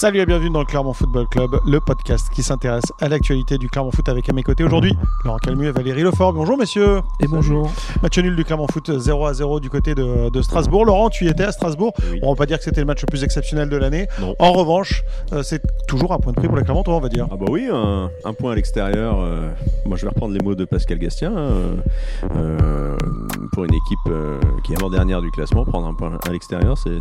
Salut et bienvenue dans le Clermont Football Club, le podcast qui s'intéresse à l'actualité du Clermont Foot avec à mes côtés aujourd'hui Laurent Calmu et Valérie Lefort. Bonjour messieurs. Et bonjour. Match nul du Clermont Foot 0 à 0 du côté de, de Strasbourg. Laurent, tu y étais à Strasbourg. Oui. On va pas dire que c'était le match le plus exceptionnel de l'année. En revanche, euh, c'est toujours un point de prix pour les Clermontois, on va dire. Ah bah oui, un, un point à l'extérieur. euh, moi, je vais reprendre les mots de Pascal Gastien. hein, euh, pour une équipe euh, qui est avant-dernière du classement, prendre un point à l'extérieur, c'est-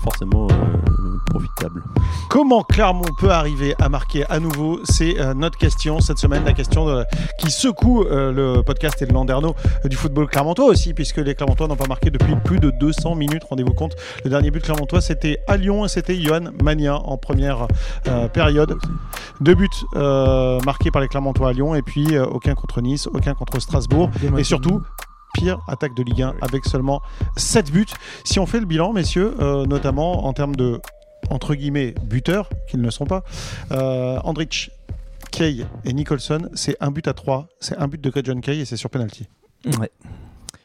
forcément euh, profitable. Comment Clermont peut arriver à marquer à nouveau C'est euh, notre question cette semaine, la question de- qui secoue euh, le podcast et le Landerneau euh, du football clermontois aussi, puisque les Clermontois n'ont pas marqué depuis plus de 200 minutes. Rendez-vous compte, le dernier but clermontois c'était à Lyon et c'était Johan Magnin en première euh, période. Deux buts euh, marqués par les Clermontois à Lyon et puis euh, aucun contre Nice, aucun contre Strasbourg. Et surtout, pire attaque de Ligue 1 avec seulement 7 buts. Si on fait le bilan, messieurs, euh, notamment en termes de, entre guillemets, buteurs, qu'ils ne sont pas, euh, Andrich, Kay et Nicholson, c'est un but à 3, c'est un but de John Kay et c'est sur penalty.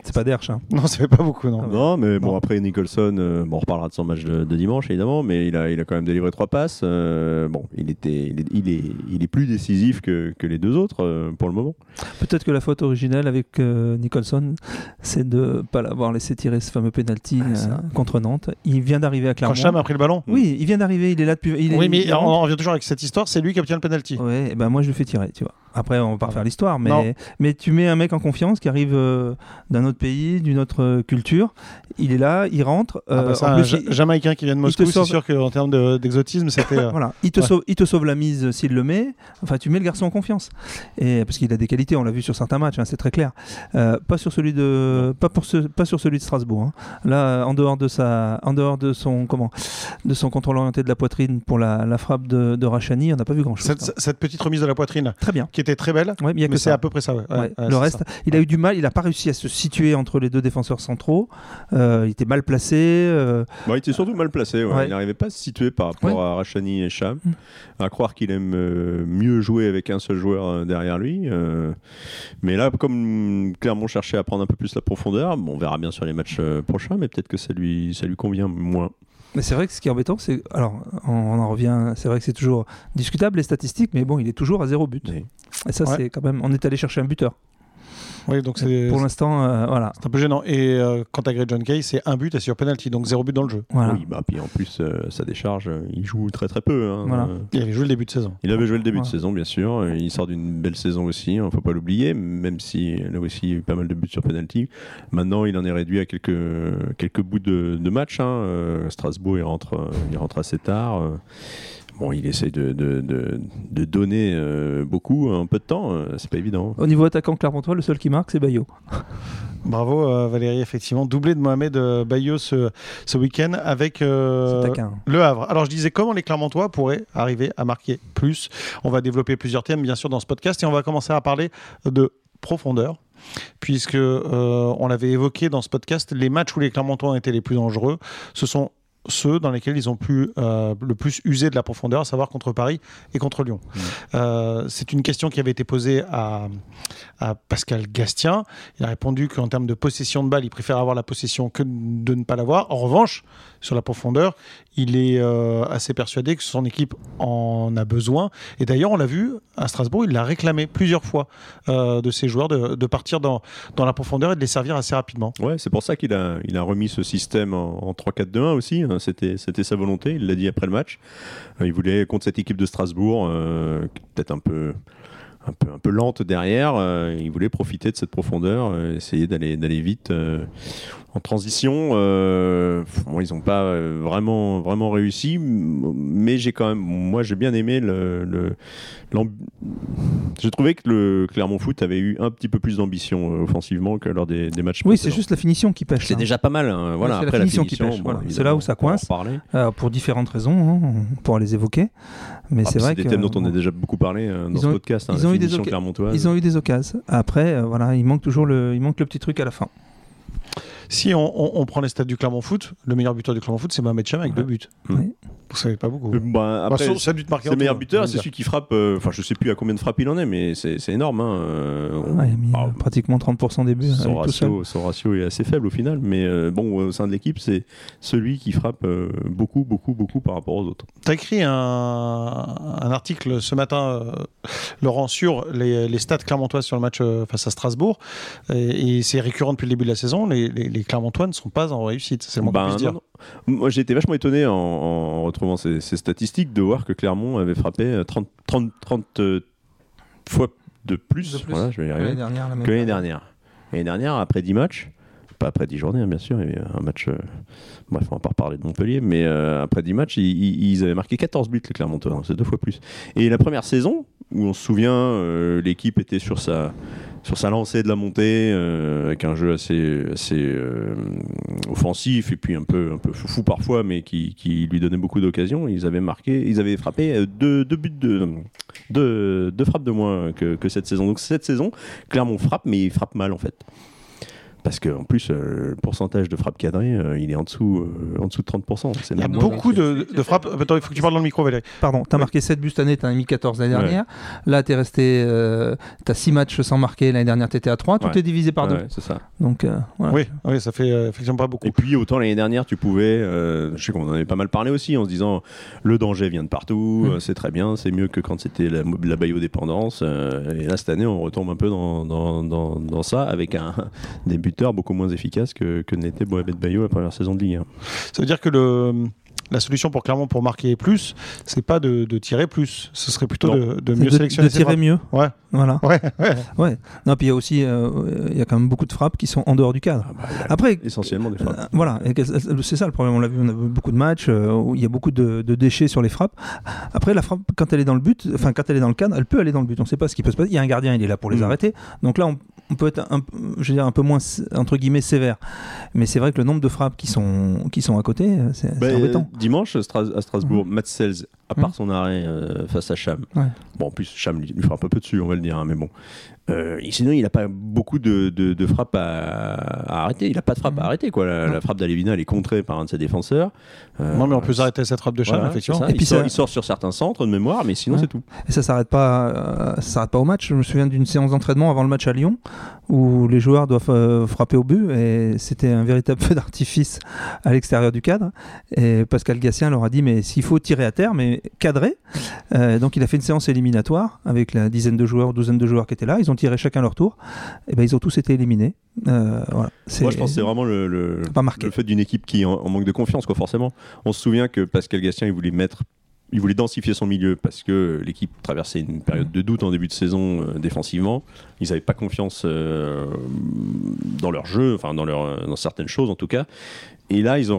C'est pas d'Hersch. Hein. Non, ça fait pas beaucoup, non. Ah Non, mais bon, Non. après Nicholson, euh, bon, on reparlera de son match de, de dimanche évidemment, mais il a, il a quand même délivré trois passes. euh, bon, il, était, il, est, il, est, il est plus décisif que, que les deux autres euh, pour le moment. Peut-être que la faute originelle avec euh, Nicholson, c'est de ne pas l'avoir laissé tirer ce fameux penalty Ah, euh, contre Nantes. Il vient d'arriver à Quand Clermont. Cham a pris le ballon Oui, il vient d'arriver, il est là depuis. Il est, Oui, mais il on revient toujours avec cette histoire, c'est lui qui obtient le penalty. Ouais, et ben moi je le fais tirer, tu vois. Après, on va pas refaire l'histoire, Non. mais, mais tu mets un mec en confiance qui arrive euh, d'un autre pays, d'une autre euh, culture. Il est là, il rentre. Ah bah euh, ça, en un plus, il- Jamaïcain qui vient de Moscou, te c'est sauve. sûr qu'en termes de- d'exotisme, c'était... euh, Voilà, il te, Ouais. sauve, il te sauve la mise s'il le met. Enfin, tu mets le garçon en confiance. Et, parce qu'il a des qualités, on l'a vu sur certains matchs, hein, c'est très clair. Euh, pas, sur celui de, pas, pour ce, pas sur celui de Strasbourg. hein. Là, en dehors de, sa, en dehors de, son, comment, de son contrôle orienté de la poitrine pour la, la frappe de, de Rachani, on n'a pas vu grand-chose. cette, hein. cette petite remise de la poitrine Très bien. qui était très belle, Ouais, mais mais c'est à peu près ça. Ouais. Le reste, ça. il a eu du mal, il n'a pas réussi à se situer entre les deux défenseurs centraux. Euh, il était mal placé. euh, Bon, il était surtout mal placé. ouais. Ouais. Il n'arrivait pas à se situer par rapport à Rachani et Cham. Mm. À croire qu'il aime euh, mieux jouer avec un seul joueur euh, derrière lui. euh. mais là, comme Clermont cherchait à prendre un peu plus la profondeur, bon, on verra bien sur les matchs prochains, mais peut-être que ça lui, ça lui convient moins. Mais c'est vrai que ce qui est embêtant, c'est. Alors, on, on en revient. C'est vrai que c'est toujours discutable les statistiques, mais bon, il est toujours à zéro but. Oui. Et ça, Ouais. c'est quand même. On est allé chercher un buteur. Oui, donc c'est Pour l'instant, euh, voilà. c'est un peu gênant. Et euh, quant à Greg John Kay, c'est un but et sur penalty, donc zéro but dans le jeu. voilà. Oui, bah, puis en plus, euh, sa décharge, euh, il joue très très peu. hein. Voilà. Euh, Il avait joué le début de saison. Il avait joué le début Voilà. de saison, bien sûr. Il sort d'une belle saison aussi, il ne faut pas l'oublier, même si là aussi il y a eu pas mal de buts sur penalty. Maintenant, il en est réduit à quelques, quelques bouts de, de match. hein. Euh, Strasbourg, il rentre, il rentre assez tard. Bon, il essaye de, de, de, de donner euh, beaucoup en peu de temps, euh, c'est pas évident. Au niveau attaquant Clermontois, le seul qui marque, c'est Bayo. Bravo euh, Valérie, effectivement. Doublé de Mohamed euh, Bayo ce, ce week-end avec euh, le Havre. Alors je disais comment les Clermontois pourraient arriver à marquer plus? On va développer plusieurs thèmes bien sûr dans ce podcast et on va commencer à parler de profondeur. Puisque euh, on l'avait évoqué dans ce podcast, les matchs où les Clermontois ont été les plus dangereux, ce sont ceux dans lesquels ils ont pu euh, le plus user de la profondeur, à savoir contre Paris et contre Lyon. Euh, c'est une question qui avait été posée à, à Pascal Gastien. Il a répondu qu'en termes de possession de balle, il préfère avoir la possession que de ne pas l'avoir. En revanche, sur la profondeur, il est euh, assez persuadé que son équipe en a besoin. Et d'ailleurs, on l'a vu à Strasbourg, il l'a réclamé plusieurs fois de ses joueurs de, de partir dans, dans la profondeur et de les servir assez rapidement. Ouais, c'est pour ça qu'il a, il a remis ce système en, en 3-4-2-1 aussi. hein. C'était, sa volonté, il l'a dit après le match. Euh, il voulait, contre cette équipe de Strasbourg, euh, peut-être un peu, un, peu, un peu lente derrière, euh, il voulait profiter de cette profondeur, euh, essayer d'aller, d'aller vite. euh, en transition, euh, bon, ils n'ont pas euh, vraiment, vraiment réussi, mais j'ai quand même, moi j'ai bien aimé le, le- j'ai trouvé que le Clermont Foot avait eu un petit peu plus d'ambition euh, offensivement que lors des, des matchs Oui, c'est juste la finition qui pêche. C'est hein. déjà pas mal. hein. Voilà, c'est la après finition qui pêche, bon, voilà. C'est là où ça coince. Euh, pour différentes raisons, hein, on pourra les évoquer. Mais Ah, c'est vrai des que thèmes dont on a déjà beaucoup parlé euh, dans Ils ce ont- podcast. hein, ils la ont eu des ils ont eu des occasions. Après, euh, voilà, il manque toujours le, il manque le petit truc à la fin. Si on, on- on prend les stats du Clermont Foot, le meilleur buteur du Clermont Foot, c'est Mohamed Cham avec deux buts. Oui. Vous savez pas beaucoup. Euh, bah, après, c'est meilleur buteur, c'est celui qui frappe. euh, Enfin, je sais plus à combien de frappes il en est, mais c'est énorme. hein, euh, on- Ouais, il a mis bah, euh, pratiquement 30% des buts. son, ratio, son ratio est assez faible au final, mais euh, bon, au sein de l'équipe, c'est celui qui frappe euh, beaucoup, beaucoup, beaucoup par rapport aux autres. Tu as écrit un, un article ce matin, euh, Laurent, sur les, les stats clermontoises sur le match euh, face à Strasbourg. Et, et c'est récurrent depuis le début de la saison. Les, les, les Clermontois ne sont pas en réussite. C'est le moins qu'on Ben, puisse dire. non, non. Moi, j'ai été vachement étonné en, en retrouvant ces, ces statistiques de voir que Clermont avait frappé euh, 30, 30, 30 euh, fois de plus, De plus. Voilà, je vais y arriver, L'année dernière, la même que l'année dernière. L'année dernière, après 10 matchs, pas après 10 journées, hein, bien sûr, il y avait un match. euh, bref, on va pas reparler de Montpellier, mais euh, après 10 matchs, ils, ils- ils avaient marqué 14 buts, les Clermontois, hein, c'est deux fois plus. Et la première saison, où on se souvient, euh, l'équipe était sur sa, sur sa lancée de la montée, euh, avec un jeu assez, assez euh, offensif et puis un peu, un peu foufou parfois, mais qui, lui donnait beaucoup d'occasions. Ils avaient marqué, ils avaient frappé euh, deux, buts de, deux, frappes de moins que, que cette saison. Donc cette saison, Clermont frappe, mais il frappe mal en fait. Parce qu'en plus, euh, le pourcentage de frappes cadrées, euh, il est en dessous, euh, en dessous de 30%. C'est Il y a beaucoup de, de frappes. Attends, il faut que tu parles dans le micro, Valérie. Pardon, t'as marqué 7 buts cette année, t'en as mis 14 l'année dernière. Là, t'es resté. euh, t'as 6 matchs sans marquer. L'année dernière, t'étais à 3. Tout Ouais. est divisé par Ouais, deux. c'est ça. Donc, euh, voilà. Oui, oui, ça fait euh, effectivement pas beaucoup. Et puis autant l'année dernière, tu pouvais, euh, je sais qu'on en avait pas mal parlé aussi, en se disant le danger vient de partout, Mm. euh, c'est très bien, c'est mieux que quand c'était la, la baillot-dépendance. euh, et là, cette année, on retombe un peu dans, dans, dans, dans ça avec un des beaucoup moins efficaces que, n'était Mohamed Bayo la première saison de Ligue 1. Ça veut dire que le, la solution pour Clermont pour marquer plus, c'est pas de, de tirer plus. Ce serait plutôt Non. de, mieux de, sélectionner de tirer frappes. mieux. Ouais, Voilà. ouais, ouais. Ouais. Non, puis il y a aussi, euh, il y a quand même beaucoup de frappes qui sont en dehors du cadre. Ah bah, Après, essentiellement des frappes. Euh, voilà, et que- c'est ça le problème. On l'a vu, on a vu beaucoup de matchs euh, où il y a beaucoup de, de déchets sur les frappes. Après, la frappe, quand elle est dans le but, enfin quand elle est dans le cadre, elle peut aller dans le but. On ne sait pas ce qui peut se passer. Il y a un gardien, il est là pour les Mm. arrêter. Donc là, on, on peut être un, je veux dire, un peu moins entre guillemets sévère. Mais c'est vrai que le nombre de frappes qui sont qui sont à côté, c'est c'est Bah, embêtant. Dimanche à Strasbourg, Matt Sells, à part Mhm. son arrêt euh, face à Cham, Ouais. bon en plus Cham lui, lui frappe un peu dessus, on va le dire, hein, mais bon. Euh, sinon, il n'a pas beaucoup de, de- de frappes à, à arrêter. Il n'a pas de frappe Mhm. à arrêter. Quoi. La, frappe d'Alevina, elle est contrée par un de ses défenseurs. Euh, Non, mais on peut arrêter cette frappe de voilà, effectivement. Et il, puis sort, ça- il sort sur certains centres de mémoire, mais sinon Ouais. c'est tout. Et ça s'arrête pas, euh, ça s'arrête pas au match. Je me souviens d'une séance d'entraînement avant le match à Lyon où les joueurs doivent euh, frapper au but et c'était un véritable feu d'artifice à l'extérieur du cadre. Et Pascal Gassien leur a dit mais s'il faut tirer à terre, mais cadrer. Euh, donc il a fait une séance éliminatoire avec la dizaine de joueurs, douzaine de joueurs qui étaient là. Ils ont tiré chacun leur tour. Et ben ils ont tous été éliminés. Euh, voilà. Moi, je pense que c'est vraiment le, le, pas marqué. le fait d'une équipe qui est en, en manque de confiance, quoi, forcément. On se souvient que Pascal Gastien, il voulait mettre. Il voulait densifier son milieu parce que l'équipe traversait une période de doute en début de saison euh, défensivement. Ils n'avaient pas confiance euh, dans leur jeu, enfin dans, leur, dans certaines choses en tout cas. Et là, ils ont,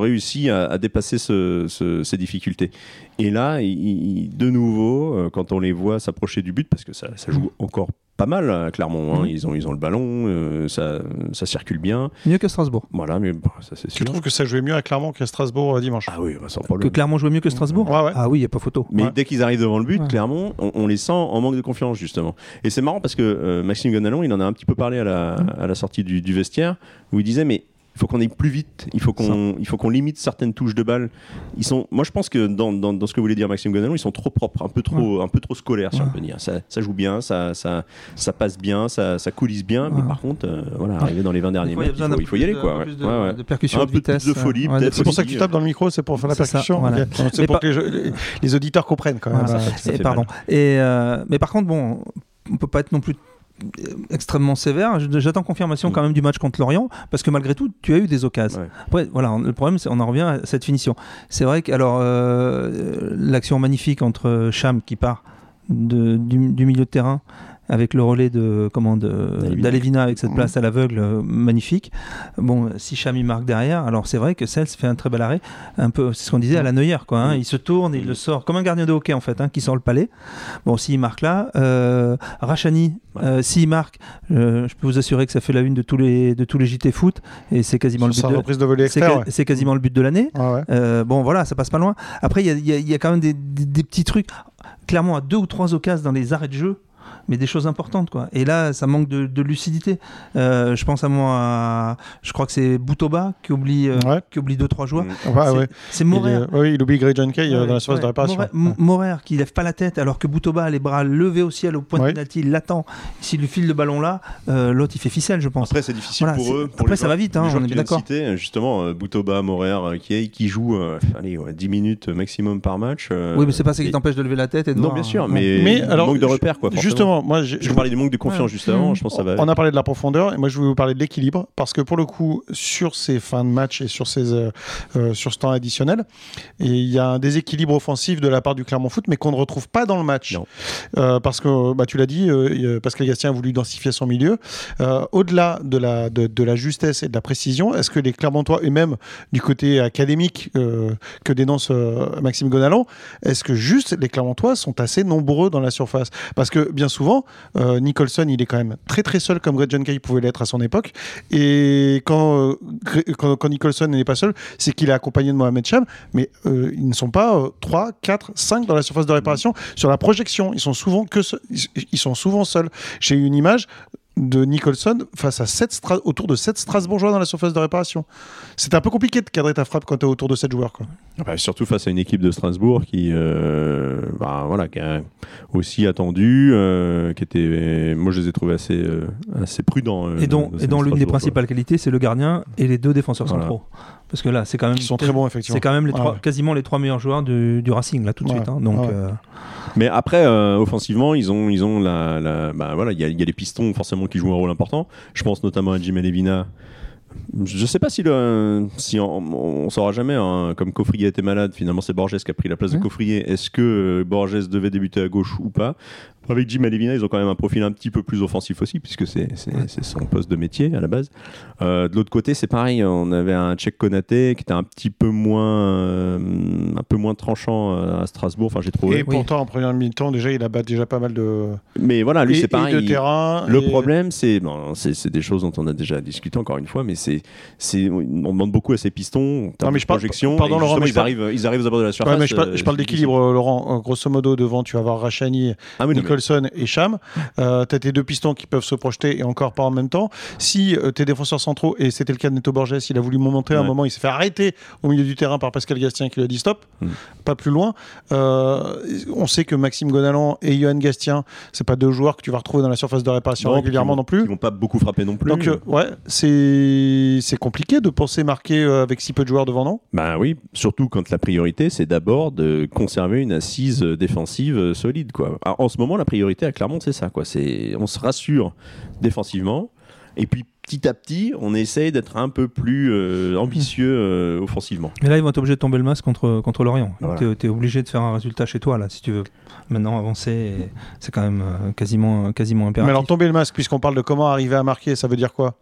réussi à, dépasser ce- ce- ces difficultés. Et là, de nouveau, euh, quand on les voit s'approcher du but, parce que ça, ça joue encore pas mal à Clermont, hein, Mhm. ils, ont, ils ont le ballon, euh, ça, ça circule bien. Mieux que Strasbourg. Voilà, mais bon, ça c'est Tu sûr. trouves que ça jouait mieux à Clermont qu'à Strasbourg euh, dimanche? Ah oui, bah, sans Que problème. Clermont jouait mieux que Strasbourg? Ouais, ouais. Ah oui, il n'y a pas photo. Mais Ouais. dès qu'ils arrivent devant le but, Ouais. Clermont, on, on les sent en manque de confiance, justement. Et c'est marrant parce que euh, Maxime Gonalon, il en a un petit peu parlé à la, Mm. à la sortie du, du vestiaire, où il disait, mais faut qu'on aille plus vite, il faut qu'on il faut qu'on limite certaines touches de balle. Ils sont, moi, je pense que dans, dans, dans ce que voulait dire Maxime Gonalon, ils sont trop propres, un peu trop, un peu trop scolaires, si Ouais. on peut dire. Ça, ça joue bien, ça, ça, ça passe bien, ça, ça coulisse bien, mais Ouais. par contre, euh, voilà, arriver dans les 20 derniers il faut, il y aller, de- quoi. un peu ouais. plus de- Ouais, ouais. de percussion Un de peu vitesse. de folie, ouais, C'est pour ça que tu tapes dans le micro, c'est pour faire la percussion. voilà. C'est pour que les, jeux- les- les auditeurs comprennent quand même. Voilà. ça Et fait pardon. Et euh, mais par contre, bon, on peut pas être non plus extrêmement sévère. J'attends confirmation Mm. quand même du match contre Lorient parce que malgré tout, tu as eu des occasions. Ouais. Après, voilà, le problème, c'est on en revient à cette finition. C'est vrai que alors euh, l'action magnifique entre Cham qui part de- du, du milieu de terrain avec le relais de comment de D'Alevina. avec cette Mhm. place à l'aveugle euh, magnifique. Bon, si Cham il marque derrière, alors c'est vrai que Sels fait un très bel arrêt, un peu c'est ce qu'on disait à la Neuer quoi. hein. Mhm. Il se tourne, il Mhm. le sort comme un gardien de hockey en fait, hein, qui sort le palais. Bon, s'il marque là, euh, Rachani, euh, s'il marque, euh, je peux vous assurer que ça fait la une de tous les de tous les JT foot et c'est quasiment le Sur but sa de de c'est quasiment le but de l'année. Ouais. Euh, bon, voilà, ça passe pas loin. Après, il y y a quand même des, des- des petits trucs. Clairement, à deux ou trois occasions dans les arrêts de jeu, mais des choses importantes. Quoi. Et là, ça manque de, de lucidité. Euh, je pense à moi, à- je crois que c'est Boutoba qui oublie, euh, Ouais. qui oublie deux, trois joueurs. Mm. Ouais, C'est- ouais. Il, Morer. oui, il oublie Grey John Kay euh, dans la surface ouais. de réparation. Morer, M- Morer qui lève pas la tête alors que Boutoba a les bras levés au ciel au point Ouais. de penalty, il l'attend. S'il lui file le ballon là, euh, l'autre il fait ficelle, je pense. Après, c'est difficile Voilà, pour eux. pour après, les ça va vite, hein, on est d'accord. justement, euh, Boutoba, Morer, euh, qui, euh, allez, ouais, 10 minutes maximum par match. euh, oui, mais c'est pas ça qui t'empêche de lever la tête et de Non, voir, bien hein. sûr, mais, Mais il alors, manque de repères. Quoi, forcément. Moi, Je vous parlais du manque de confiance Ouais. juste avant, je pense ça va. On a parlé de la profondeur et moi je voulais vous parler de l'équilibre parce que pour le coup sur ces fins de match et sur ces euh, euh, sur ce temps additionnel il y a un déséquilibre offensif de la part du Clermont Foot mais qu'on ne retrouve pas dans le match. Euh, parce que bah, tu l'as dit euh, Pascal Gastien a voulu densifier son milieu au-delà de la de, de la justesse et de la précision est-ce que les Clermontois et même du côté académique que dénonce Maxime Gonalon est-ce que juste les Clermontois sont assez nombreux dans la surface? Parce que bien souvent euh, Nicholson, il est quand même très très seul comme Greg John pouvait l'être à son époque. Et quand, euh, quand, quand Nicholson n'est pas seul, c'est qu'il est accompagné de Mohamed Cham, mais euh, ils ne sont pas euh, 3, 4, 5 dans la surface de réparation. Sur la projection, ils sont souvent, que ils sont souvent seuls. J'ai eu une image de Nicholson face à sept Stra- autour de 7 Strasbourgeois dans la surface de réparation. C'était un peu compliqué de cadrer ta frappe quand tu es autour de 7 joueurs. Quoi. Bah, surtout face à une équipe de Strasbourg qui, euh, bah, voilà, qui a aussi attendu, euh, qui était, moi je les ai trouvés assez, euh, assez prudents. euh, Et dont, et l'une des principales qualités, c'est le gardien et les deux défenseurs Voilà. centraux. Parce que là, c'est quand même. Ils sont très bons, effectivement. C'est quand même les Ouais, trois, ouais. quasiment les trois meilleurs joueurs du, du Racing là tout de Ouais, suite. hein. Donc ouais. euh, Mais après, euh, offensivement, ils ont, ils ont la, la- bah, voilà, il y a, il y a les pistons forcément qui jouent un rôle important. Je pense notamment à Jim Levina. Je sais pas si, le, si on, on saura jamais. hein, comme Coffrier était malade, finalement c'est Borges qui a pris la place de. Coffrier. Est-ce que euh, Borges devait débuter à gauche ou pas? Avec Jim Levina, ils ont quand même un profil un petit peu plus offensif aussi, puisque c'est c'est- c'est son poste de métier à la base. Euh, de l'autre côté, c'est pareil. On avait un Tchèque Konaté qui était un petit peu moins, euh, un peu moins tranchant euh, à Strasbourg. Enfin, j'ai trouvé. Et pourtant, en première mi-temps, déjà, il abat déjà pas mal de, Mais voilà, lui et- c'est et pareil. de il- terrain. Le et- problème, c'est bon, c'est c'est des choses dont on a déjà discuté encore une fois, mais c'est c'est on demande beaucoup à ces pistons. Non, mais je parle- pardon, et Laurent, mais ils parle- arrivent, ils arrivent aux abords de la surface. Ouais, mais je parle, euh, je parle c'est d'équilibre, Laurent. Grosso modo, devant, tu vas avoir Rachani. Ah oui, mais- Nicholson et Cham. Euh, tu as tes deux pistons qui peuvent se projeter et encore pas en même temps. Si euh, tes défenseurs centraux, et c'était le cas de Neto Borges, il a voulu monter à un moment, il s'est fait arrêter au milieu du terrain par Pascal Gastien qui lui a dit stop, Mm. pas plus loin. Euh, on sait que Maxime Gonalan et Johan Gastien, c'est pas deux joueurs que tu vas retrouver dans la surface de réparation Non, régulièrement vont- non plus. Ils vont pas beaucoup frapper non plus. Donc, euh, ouais, c'est c'est compliqué de penser marquer avec si peu de joueurs devant, non? Ben oui, surtout quand la priorité, c'est d'abord de conserver une assise défensive solide. Quoi. En ce moment, la priorité à Clermont, c'est ça. Quoi. C'est, on se rassure défensivement, et puis petit à petit, on essaye d'être un peu plus euh, ambitieux euh, offensivement. Mais là, ils vont être obligés de tomber le masque contre, contre Lorient. Voilà. Tu es, obligé de faire un résultat chez toi, là, si tu veux maintenant avancer. C'est quand même euh, quasiment, quasiment Mais impératif. alors tomber le masque, puisqu'on parle de comment arriver à marquer, ça veut dire quoi?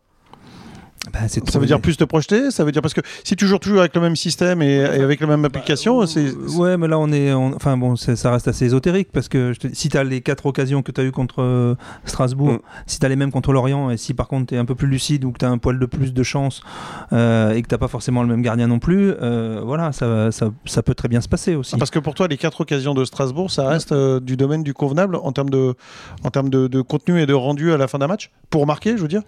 Bah, c'est Ça trouver veut dire plus te projeter Ça veut dire parce que si tu joues toujours avec le même système et, et avec la même application, c'est Euh, Ouais, mais là, on est. on- Enfin, bon, c'est- ça reste assez ésotérique parce que je te- si tu as les quatre occasions que tu as eues contre euh, Strasbourg, Mm. si tu as les mêmes contre Lorient, et si par contre tu es un peu plus lucide ou que tu as un poil de plus de chance euh, et que tu pas forcément le même gardien non plus, euh, voilà, ça, ça, ça peut très bien se passer aussi. parce que pour toi, les quatre occasions de Strasbourg, ça reste euh, du domaine du convenable en termes de, en termes de, de contenu et de rendu à la fin d'un match? Pour marquer, je veux dire?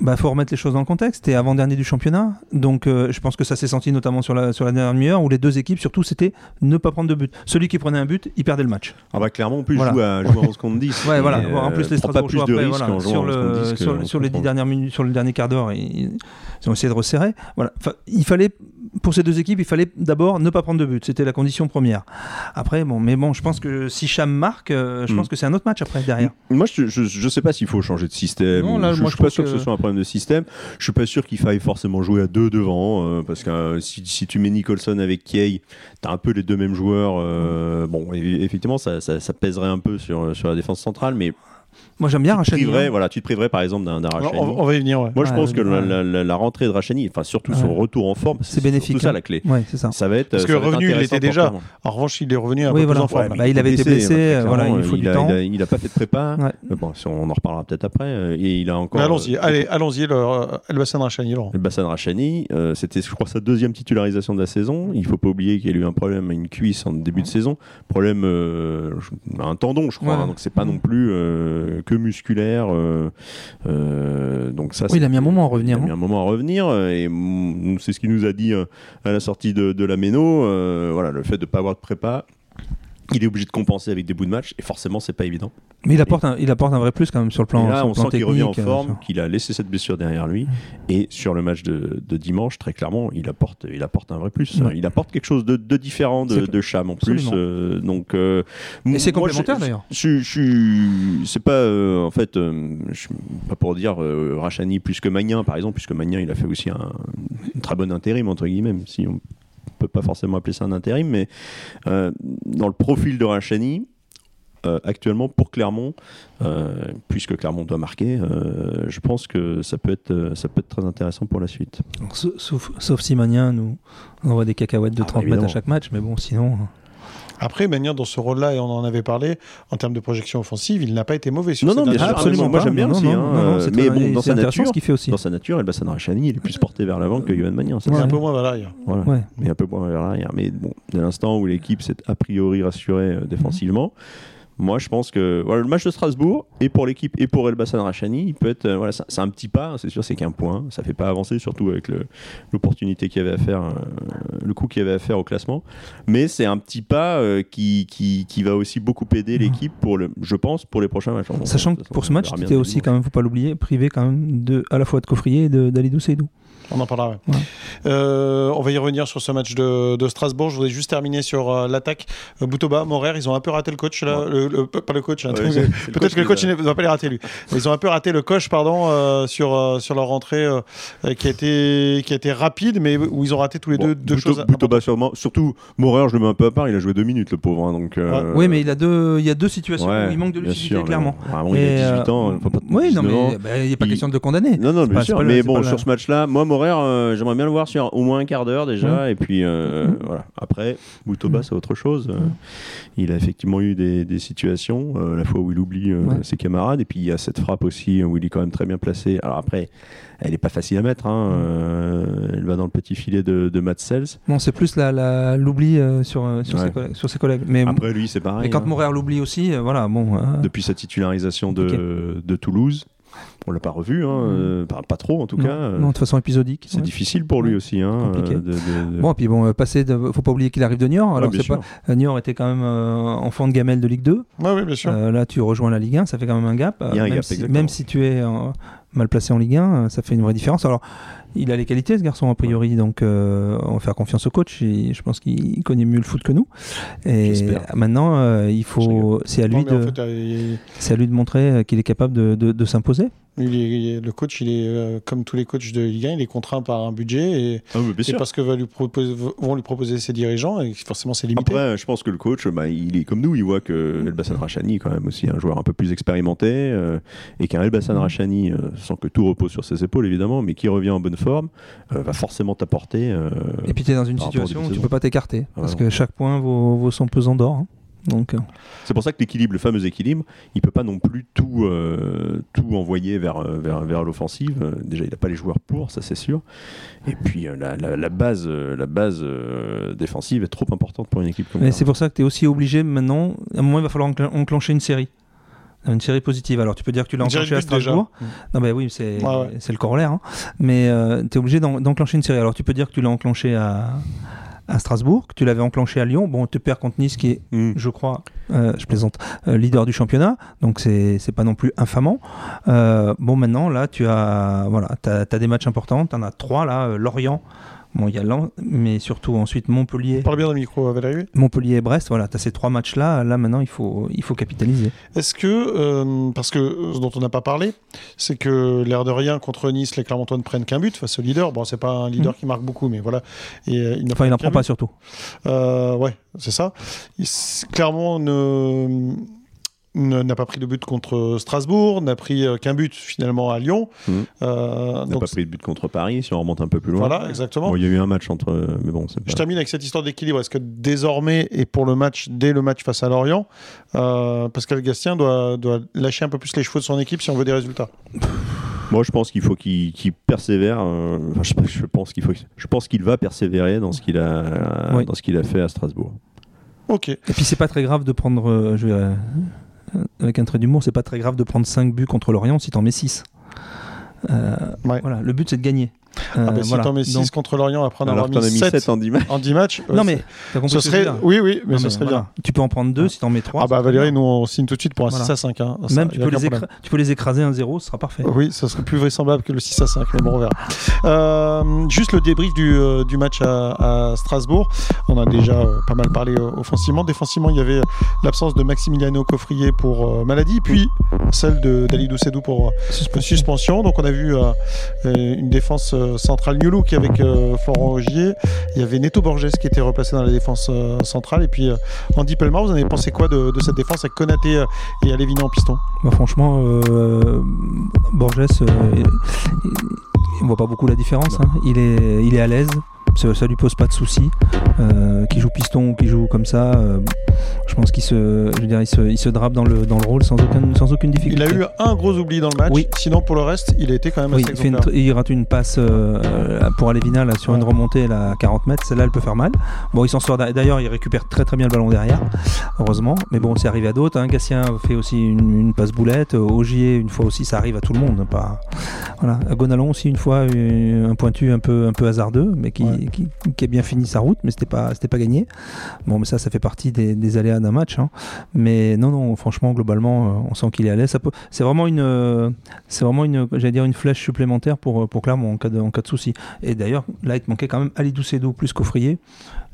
Bah, faut remettre les choses dans le contexte. T'es avant-dernier du championnat, donc euh, je pense que ça s'est senti notamment sur la, sur la dernière demi-heure où les deux équipes, surtout, c'était ne pas prendre de but. Celui qui prenait un but, il perdait le match. Ah bah clairement, en plus, Voilà. joue à, joue à 11 contre 10. Ouais, voilà. euh, en plus, les plus de après, risques voilà, sur, à 11 contre 10 le, sur, sur les dix dernières minutes, sur le dernier quart d'heure, ils, ils ont essayé de resserrer. Voilà. Enfin, il fallait pour ces deux équipes, il fallait d'abord ne pas prendre de but. C'était la condition première. Après, bon, mais bon, je pense que si Cham marque, euh, je Mm. pense que c'est un autre match après derrière. Moi, je, je, je sais pas s'il faut changer de système. Non, là, je, moi, je je suis pas sûr que... que- ce soit un problème de système. Je suis pas sûr qu'il faille forcément jouer à deux devant, euh, parce que euh, si, si tu mets Nicholson avec Kay, t'as un peu les deux mêmes joueurs. euh, bon, effectivement, ça, ça, ça pèserait un peu sur, sur la défense centrale, mais Moi, j'aime bien Rachani. priverais, hein. voilà, tu te priverais par exemple d'un On, Rachani. on va y venir, ouais. Moi, je Ouais, pense que ouais. la, la- la rentrée de Rachani, enfin surtout son retour en forme, C'est bénéfique, C'est ça hein. la clé. Ouais, c'est ça. Ça va être. Parce ça que revenu, il était déjà. En revanche, il est revenu un Oui, peu voilà. plus en forme. Bah, là. il avait été blessé, blessé, très euh, voilà, il faut du a- temps. Il a, il a pas fait de prépa. Bon, on en reparlera peut-être après. euh, Et il a encore. Mais allons-y, euh, allez, allons-y, le euh, Elbassan Rachani, Laurent. Le Bassan Rachani, c'était, je crois, sa deuxième titularisation de la saison. Il faut pas oublier qu'il y a eu un problème à une cuisse en début de saison. Problème, un tendon, je crois. Hein, donc c'est pas non plus que musculaire. euh, euh, donc ça. Oui, il a mis un moment à revenir, Il a mis hein. un moment à revenir. Et c'est ce qu'il nous a dit euh, à la sortie de, de la Méno. voilà, le fait de pas avoir de prépa. Il est obligé de compenser avec des bouts de match et forcément c'est pas évident. Mais il apporte, un, il apporte un vrai plus quand même sur le plan, et là on plan sent qu'il revient en euh, forme, qu'il a laissé cette blessure derrière lui et sur le match de, de dimanche très clairement il apporte, il apporte un vrai plus. Ouais. Il apporte quelque chose de, de différent de, de Cham en plus. Absolument. euh, donc euh, Et c'est complémentaire d'ailleurs. Je, je suis, c'est pas euh, en fait, je suis pas pour dire Rachani plus que Magnin par exemple, puisque Magnin il a fait aussi un, un très bon intérim entre guillemets, si on peut pas forcément appeler ça un intérim, mais euh, dans le profil de Rachani. euh, actuellement pour Clermont, euh, puisque Clermont doit marquer, euh, je pense que ça peut être ça peut être très intéressant pour la suite. Sauf, sauf si Magnin nous envoie des cacahuètes de Ah, 30 mètres à chaque match, mais bon, sinon. Après, Magnin, dans ce rôle-là, et on en avait parlé, en termes de projection offensive, il n'a pas été mauvais sur Non, non, bien sûr, absolument. Moi, pas. j'aime bien Non, aussi, non, hein, non, non, c'est mais bon, dans sa nature- ce qu'il fait aussi. Dans sa nature, Elbassan Rachani, il est plus porté vers l'avant que Johan Magnin. ça, Il est c'est un peu moins vers l'arrière. Voilà. Ouais. mais un peu moins vers l'arrière. Mais bon, dès l'instant où l'équipe s'est a priori rassurée euh, défensivement, moi je pense que voilà, le match de Strasbourg, et pour l'équipe et pour Elbassan Rachani, il peut être, euh, voilà, c'est un petit pas, c'est sûr, c'est qu'un point, ça fait pas avancer, surtout avec l'opportunité qu'il y avait à faire, euh, le coup qu'il y avait à faire au classement. Mais c'est un petit pas euh, qui, qui, qui va aussi beaucoup aider l'équipe pour le, je pense, pour les prochains matchs. Sachant que pour ce match, tu étais aussi, quand même, faut pas l'oublier, privé quand même de, à la fois de Coffrier et de- d'Alidou Seydou. On en parlera. ouais. Ouais. Euh, on va y revenir sur ce match de, de Strasbourg. Je voudrais juste terminer sur euh, l'attaque. Boutoba, Morer, ils ont un peu raté le coach là. Ouais. Le- le- pas le coach. hein, Ouais, Peut-être que le coach ne va pas les rater lui. Ils ont un peu raté le coach pardon euh, sur euh, sur leur rentrée euh, qui a été qui a été rapide, mais où ils ont raté tous les Bon, deux deux choses. Boutoba, sûrement. Surtout, Morer, je le mets un peu à part, il a joué deux minutes, le pauvre. hein, donc, euh, oui, mais il, a deux, il y a deux situations ouais, où il manque de lucidité, sûr, clairement. bon, il a 18 ans, euh, pas oui, non, 19 ans. mais bah, il n'est pas Il- question de le condamner. Non, non, bien pas- sûr. pas mais bon, pas sur ce match-là, moi, Morer, euh, j'aimerais bien le voir sur au moins un quart d'heure déjà. Et puis, voilà. Après, Boutoba, c'est autre chose. Euh, il a effectivement eu des, des euh, la fois où il oublie euh, Ouais. ses camarades. Et puis, il y a cette frappe aussi où il est quand même très bien placé. Alors après, elle n'est pas facile à mettre. hein, euh, elle va dans le petit filet de, de Matt Sells. Bon, c'est plus la- la- l'oubli euh, sur, euh, sur, Ouais. ses collègues, sur ses collègues. Mais, Après, lui, c'est pareil. mais quand hein. L'oublie aussi, euh, voilà, bon. euh, Depuis sa titularisation de, de Toulouse, on l'a pas revu, hein, euh, pas, pas trop en tout non, cas. euh, non, de façon épisodique. c'est ouais. difficile pour lui aussi. Hein, Compliqué. euh, de- de- Bon, et puis bon, euh, passer de, faut pas oublier qu'il arrive de Niort. Alors, pas, Niort était quand même euh, en fond de gamelle de Ligue 2. Oui, oui, bien sûr. Euh, là, tu rejoins la Ligue 1, ça fait quand même un gap. Il y a un même, gap, si, exactement. même si tu es mal placé en Ligue 1, euh, ça fait une vraie différence. Alors, il a les qualités, ce garçon, a priori, donc euh, on va faire confiance au coach. Et je pense qu'il connaît mieux le foot que nous. Et maintenant, euh, il faut, c'est à Non, lui en de, fait, euh, il- c'est à lui de montrer qu'il est capable de, de- de s'imposer. il est- le coach, il est euh, comme tous les coachs de Ligue 1, il est contraint par un budget et, Ah, et sûr. parce que va lui proposer- vont lui proposer ses dirigeants et forcément c'est limité. Après, je pense que le coach, bah, il est comme nous, il voit que Elbassan Rachani est quand même aussi un joueur un peu plus expérimenté euh, et qu'un Elbassan Rachani, euh, sans que tout repose sur ses épaules évidemment, mais qui revient en bonne forme, euh, va forcément t'apporter. euh, Et puis tu es dans une situation où tu peux pas t'écarter. Ah, parce non. que chaque point vaut, vaut son pesant d'or. hein. Donc, euh, C'est pour ça que l'équilibre, le fameux équilibre, il peut pas non plus tout, euh, tout envoyer vers, vers, vers l'offensive. Déjà, il n'a pas les joueurs pour, ça c'est sûr. Et puis la, la- la base, la base euh, défensive est trop importante pour une équipe comme Mais ça. c'est pour ça que tu es aussi obligé maintenant, à un moment il va falloir enclen- enclencher une série. Une série positive. Alors tu peux dire que tu l'as enclenché à déjà. Strasbourg. Non, bah oui, c'est ouais. le corollaire. hein. Mais tu es obligé d'en- d'enclencher une série. Alors tu peux dire que tu l'as enclenché à, à Strasbourg, que tu l'avais enclenché à Lyon. Bon, tu perds contre Nice qui est, Mm. je crois, euh, je plaisante, euh, leader du championnat. Donc c'est pas non plus infamant. Euh, bon, maintenant, là, tu as, voilà, as, des matchs importants. Tu en as trois, là. euh, Lorient. Bon, il y a Lens, mais surtout ensuite Montpellier. Parle bien dans le micro, Valérie. Montpellier et Brest, voilà, tu as ces trois matchs-là. Là, maintenant, il faut, il faut capitaliser. Est-ce que, euh, parce que euh, ce dont on n'a pas parlé, c'est que l'air de rien contre Nice, les Clermontois ne prennent qu'un but face au leader. Bon, c'est pas un leader qui marque beaucoup, mais voilà. Et, euh, ne Enfin, il n'en prend pas surtout. Euh, ouais, c'est ça. Il Clermont ne n'a pas pris de but contre Strasbourg, n'a pris euh, qu'un but finalement à Lyon. Mhm. Euh, n'a pas pris de but contre Paris, si on remonte un peu plus loin. voilà, exactement. Bon, il y a eu un match entre. Mais bon, c'est Je termine avec cette histoire d'équilibre. Est-ce que désormais, et pour le match, dès le match face à Lorient, euh, Pascal Gastien doit, doit lâcher un peu plus les chevaux de son équipe si on veut des résultats? Moi, je pense qu'il faut qu'il persévère. euh, enfin, je, je pense qu'il faut. Je pense qu'il va persévérer dans ce qu'il a, Oui. dans ce qu'il a fait à Strasbourg. Ok. Et puis c'est pas très grave de prendre, euh, je vais, euh, avec un trait d'humour, c'est pas très grave de prendre 5 buts contre l'Orient si t'en mets 6. Ouais. Voilà, le but c'est de gagner. Euh, Ah bah, si voilà. t'en mets 6 Donc- contre Lorient après en avoir mis mis 7 7 en 10 matchs. en 10 matchs, euh, non mais t'as compris ce ce serait. dire. Oui, oui, mais Non, ce mais serait voilà. bien. Tu peux en prendre 2 si t'en mets 3. Ah bah Valérie, nous on signe tout de suite pour un Voilà. 6 à 5. hein. Ça, Même tu a peux, les problème. écra- tu peux les écraser 1-0, ce sera parfait. Oui, ça serait plus vraisemblable que le 6 à 5, mais bon, on verra. Euh, juste le débrief du, euh, du match à, à Strasbourg. On a déjà euh, pas mal parlé euh, offensivement. Défensivement, il y avait l'absence de Maximiliano Coffrier pour euh, maladie, puis celle de d'Alidou Sedou pour euh, suspension. Donc on a vu euh, euh, une défense euh, centrale New Look avec euh, Florent Ogier. Il y avait Neto Borges qui était replacé dans la défense euh, centrale. Et puis euh, Andy Pelmar, vous en avez pensé quoi de, cette défense avec Konaté euh, et Alévina en piston? Bah, franchement, euh, Borges, euh, on voit pas beaucoup la différence. hein. Il, est, il est à l'aise, ça, ça lui pose pas de soucis. Euh, qu'il joue piston ou qu'il joue comme ça, euh, je pense qu'il se, je veux dire, il se, il se drape dans le, dans le rôle sans, aucun, sans aucune Il difficulté. a eu un gros oubli dans le match. Oui. Sinon, pour le reste, il a été quand même Oui, assez il, fait une il rate une passe euh, pour Alevina là, sur une remontée là, à 40 mètres. Celle-là, elle peut faire mal. Bon, il s'en sort. d'a- D'ailleurs, il récupère très très bien le ballon derrière, heureusement. Mais bon, c'est arrivé à d'autres. Hein. Gatien fait aussi une, une passe boulette. Ogier, une fois aussi, ça arrive à tout le monde. Pas... Voilà. Gonalon aussi, une fois, euh, un pointu un peu, un peu hasardeux, mais qui, Ouais. qui, qui a bien fini sa route, mais c'était pas, c'était pas gagné. Bon, mais ça, ça fait partie des, des aléas d'un match. hein. Mais non, non, franchement, globalement, euh, on sent qu'il est à l'aise. C'est vraiment une, euh, c'est vraiment une, j'allais dire une flèche supplémentaire pour, pour Clermont en cas de, en cas de souci. Et d'ailleurs, là, il te manquait quand même Alidou Sedou plus qu'Offrier.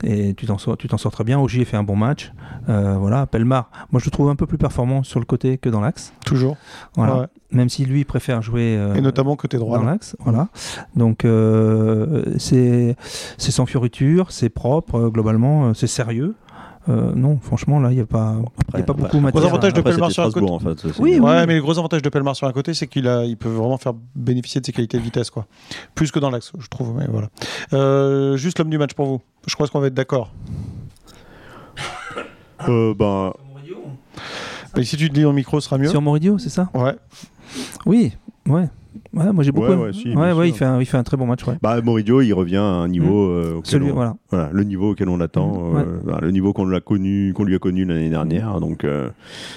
Et tu t'en sors, tu t'en sors très bien. Ogier fait un bon match. Euh, voilà, Pelmar, moi je le trouve un peu plus performant sur le côté que dans l'axe. Toujours. Voilà. Ouais. Même si lui préfère jouer euh, Et notamment côté droit. dans l'axe. Voilà. Donc euh, c'est c'est sans fioriture, c'est propre euh, globalement, c'est sérieux. Euh, non, franchement là, il n'y a pas, il y a pas beaucoup Gros matière. avantage de Après, Pelmar c'était sur un Strasbourg, en fait. c'est- Oui, Ouais, mais le gros avantage de Pelmar sur un côté, c'est qu'il a, il peut vraiment faire bénéficier de ses qualités de vitesse, quoi. Plus que dans l'axe, je trouve. Mais voilà. Euh, juste l'homme du match pour vous. Je crois qu'on va être d'accord. Euh, ben, Mais si tu te dis en micro, ce sera mieux. Sur Moridio, c'est ça? Ouais. Oui, ouais. Ouais, moi j'ai beaucoup. Ouais, aimé. ouais, si, ouais, bien ouais, il fait, un, il fait un très bon match. Ouais. bah, Moridio, il revient à un niveau euh, auquel Celui, on- voilà. voilà, le niveau auquel on l'attend, Mm, euh, bah, le niveau qu'on l'a connu, qu'on lui a connu l'année dernière. Donc, euh,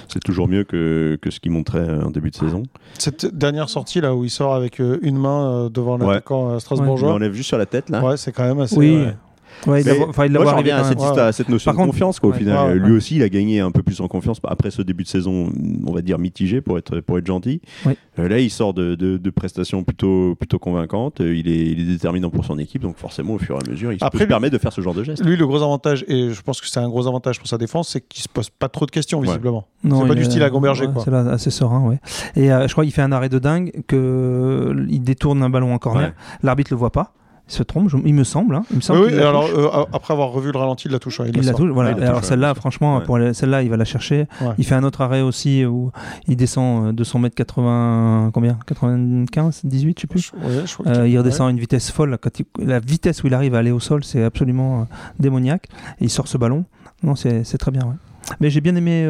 c'est toujours mieux que, que ce qu'il montrait en début de saison. Cette dernière sortie là où il sort avec euh, une main euh, devant l'attaquant euh, strasbourgeois. l'enlève juste sur la tête là. Ouais, c'est quand même assez. Oui. Ouais. Il enfin, Moi, reviens à cette. Ouais. à cette notion Par de contre- confiance. Quoi, au Ouais. final, Ouais, lui aussi, il a gagné un peu plus en confiance après ce début de saison, on va dire mitigé pour être, pour être gentil. Euh, là, il sort de, de- de prestations plutôt, plutôt convaincantes. Euh, Il est, il est déterminant pour son équipe, donc forcément, au fur et à mesure, il se Après, se lui- permettre de faire ce genre de geste. Lui, le gros avantage, et je pense que c'est un gros avantage pour sa défense, c'est qu'il se pose pas trop de questions, visiblement. C'est pas du style à Gomberger. C'est assez serein, ouais. Et euh, je crois qu'il fait un arrêt de dingue, que il détourne un ballon en corner. Ouais. L'arbitre le voit pas. Il se trompe, je- il me semble. hein. Il me Oui, semble oui, la alors, euh, après avoir revu le ralenti, il la touche. il Il la touche, voilà. Ouais, alors celle-là, franchement, Ouais. pour celle-là, il va la chercher. Ouais. Il fait un autre arrêt aussi où il descend de son mètre 80, combien? 95, 18, je sais plus. Je- Euh, il redescend à une vitesse folle. Quand il- la vitesse où il arrive à aller au sol, c'est absolument euh, démoniaque. Et il sort ce ballon. Non, c'est très bien. Mais j'ai bien aimé.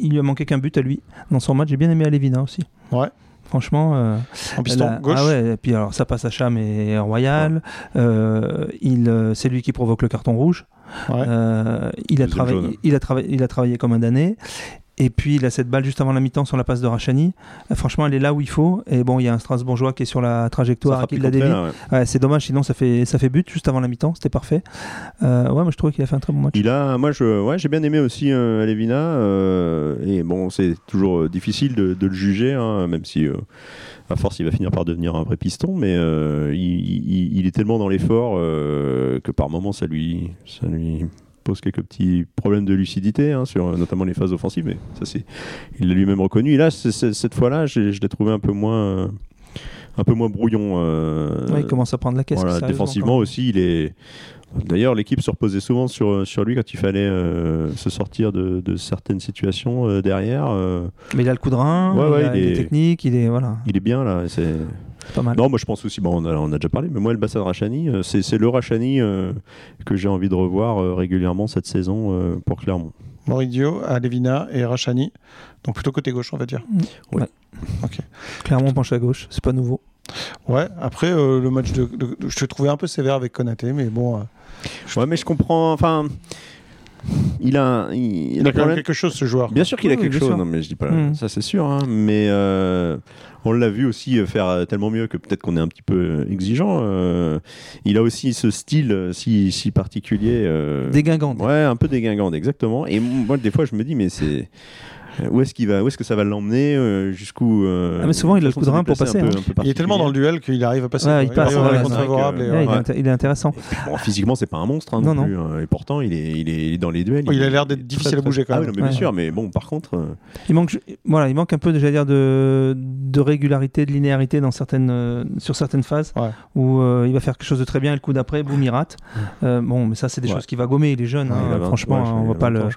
il lui a manqué qu'un but à lui dans son match. J'ai bien aimé Alevina aussi. Ouais. Franchement. euh, En piston la- gauche. Ah ouais, et puis alors ça passe à Cham et Royal. Euh, il, euh, c'est lui qui provoque le carton rouge. Ouais. Euh, il, a travaillé, il, a travaillé, il a travaillé comme un damné. Et puis il a cette balle juste avant la mi-temps sur la passe de Rachani. Euh, franchement, elle est là où il faut. Et bon, il y a un Strasbourgeois qui est sur la trajectoire et qui l'a ouais. Ouais, c'est dommage, sinon ça fait, ça fait but juste avant la mi-temps, c'était parfait. Euh, ouais, moi je trouve qu'il a fait un très bon match. Il a, moi, je, ouais, j'ai bien aimé aussi euh, Alevina. euh, et bon, c'est toujours difficile de, de le juger, hein, même si, à force, il va finir par devenir un vrai piston. Mais euh, il, il- il est tellement dans l'effort euh, que par moments, ça lui, ça lui pose quelques petits problèmes de lucidité, hein, sur notamment les phases offensives. Mais ça, c'est, il l'a lui-même reconnu. Et là, cette fois-là, je l'ai trouvé un peu moins. un peu moins brouillon. euh, Ouais, il commence à prendre la caisse. voilà, défensivement aussi, il est. D'ailleurs, l'équipe se reposait souvent sur, sur lui quand il fallait euh, se sortir de, de certaines situations euh, derrière. Mais il a le coup de rein, Ouais, il, ouais, a, il il est est- technique, il est voilà, il est bien là. Pas mal. non, moi je pense aussi. Bon, on a, on a déjà parlé, mais moi, le Bassan Rachani, euh, c'est le Rachani euh, que j'ai envie de revoir euh, régulièrement cette saison euh, pour Clermont. Moridio, Alevina et Rachani. Donc plutôt côté gauche, on va dire. Clairement, on penche à gauche, c'est pas nouveau. Ouais, après, euh, le match de, de- de- Je te trouvais un peu sévère avec Konaté, mais bon. euh, Ouais, mais je comprends. Enfin, il a. Il, il a quand même quelque chose, ce joueur. Bien sûr qu'il a Oui, quelque chose, sûr. non, mais je dis pas Mm. ça, c'est sûr. hein, mais euh, on l'a vu aussi euh, faire euh, tellement mieux que peut-être qu'on est un petit peu exigeant. euh, il a aussi ce style si, si particulier. euh, Dégingant. Ouais, un peu dégingant, exactement. Et moi, des fois, je me dis, mais c'est. Où est-ce qu'il va, où est-ce que ça va l'emmener euh, jusqu'où euh, Ah, mais souvent, il a le coup de rein pour passer, peu- hein. Il est tellement dans le duel qu'il arrive à passer. Ouais, il passe, contre et, Ouais, il, est inté- il est intéressant. Bon, physiquement, c'est pas un monstre hein, Non, plus. hein, et pourtant, il est, il est, il est dans les duels. Oh, il a l'air d'être difficile très, à bouger, quand Ah oui, même. non, mais bien sûr, mais bon, par contre. euh, Il manque, voilà, il manque un peu, j'allais dire, de, de régularité, de linéarité dans certaines, euh, sur certaines phases où euh, il va faire quelque chose de très bien et le coup d'après, boum, il rate. Euh, bon, mais ça, c'est des choses qu'il va gommer. Il est jeune, ouais, il a 20 franchement, on va pas 20 le.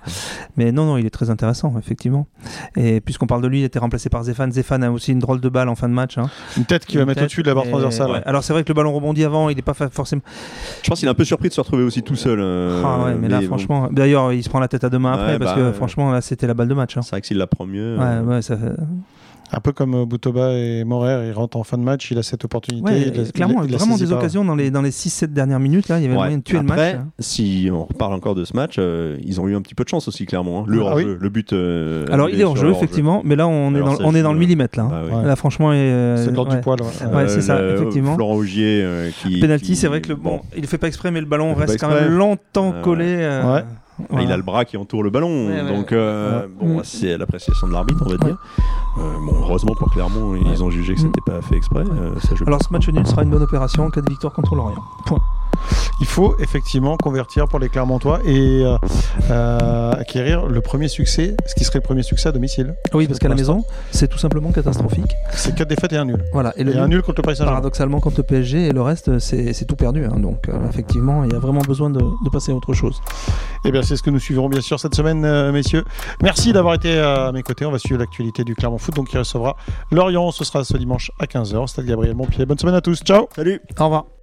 Mais non, non, il est très intéressant, effectivement. Et puisqu'on parle de lui, il était remplacé par Zéphane. Zéphane a aussi une drôle de balle en fin de match. hein. Une tête qui va mettre au-dessus de la barre transversale. ouais. Alors c'est vrai que le ballon rebondit avant, il n'est pas forcément. Je pense qu'il est un peu surpris de se retrouver aussi tout seul. euh, ah ouais, mais, là, bon, franchement. D'ailleurs, il se prend la tête à deux mains après Ouais, parce bah, que franchement, là, c'était la balle de match. hein. c'est vrai que s'il la prend mieux. Ouais, euh, ouais, ça fait- Un peu comme euh, Boutoba et Morer, il rentre en fin de match, il a cette opportunité. Ouais, il la- clairement, il la vraiment des pas. occasions dans les, dans les 6-7 dernières minutes. Là, il y avait ouais. moyen de tuer Après, le match. hein. si on reparle encore de ce match, euh, ils ont eu un petit peu de chance aussi, clairement. hein. Le Ah hors-jeu, le but. euh, Alors, il est hors jeu, effectivement, mais là, on est dans, ça, on est je- dans le millimètre. Là, Bah oui. Ouais. là franchement. euh, C'est l'ordre ouais. du poil. ouais. Ouais, c'est ça, le- effectivement. Florent Augier euh, qui. Penalty, c'est vrai que le bon, il fait pas exprès, mais le ballon reste quand même longtemps Ouais. collé. Ouais. Voilà. Il a le bras qui entoure le ballon, Ouais, ouais. donc euh, Ouais. bon, Mm. c'est l'appréciation de l'arbitre, on va dire. Euh, bon, heureusement pour Clermont, ils ont jugé que c'était pas fait exprès. euh, ça, je Alors, ce match nul sera une bonne opération en cas de victoire contre l'Orient. Point. Il faut effectivement convertir pour les Clermontois et euh, euh, acquérir le premier succès, ce qui serait le premier succès à domicile. Oui, parce qu'à la maison, c'est tout simplement catastrophique. C'est 4 défaites et un nul. Voilà. Et Et, le un nul, contre le Paris Saint-Germain. paradoxalement, contre le PSG et le reste, c'est tout perdu. hein. Donc, euh, effectivement, il y a vraiment besoin de, de passer à autre chose. Eh bien, c'est ce que nous suivrons bien sûr cette semaine, euh, messieurs. Merci d'avoir été à mes côtés. On va suivre l'actualité du Clermont Foot, donc qui recevra Lorient. Ce sera ce dimanche à 15h. Stade Gabriel Montpied. Bonne semaine à tous. Ciao. Salut Au revoir.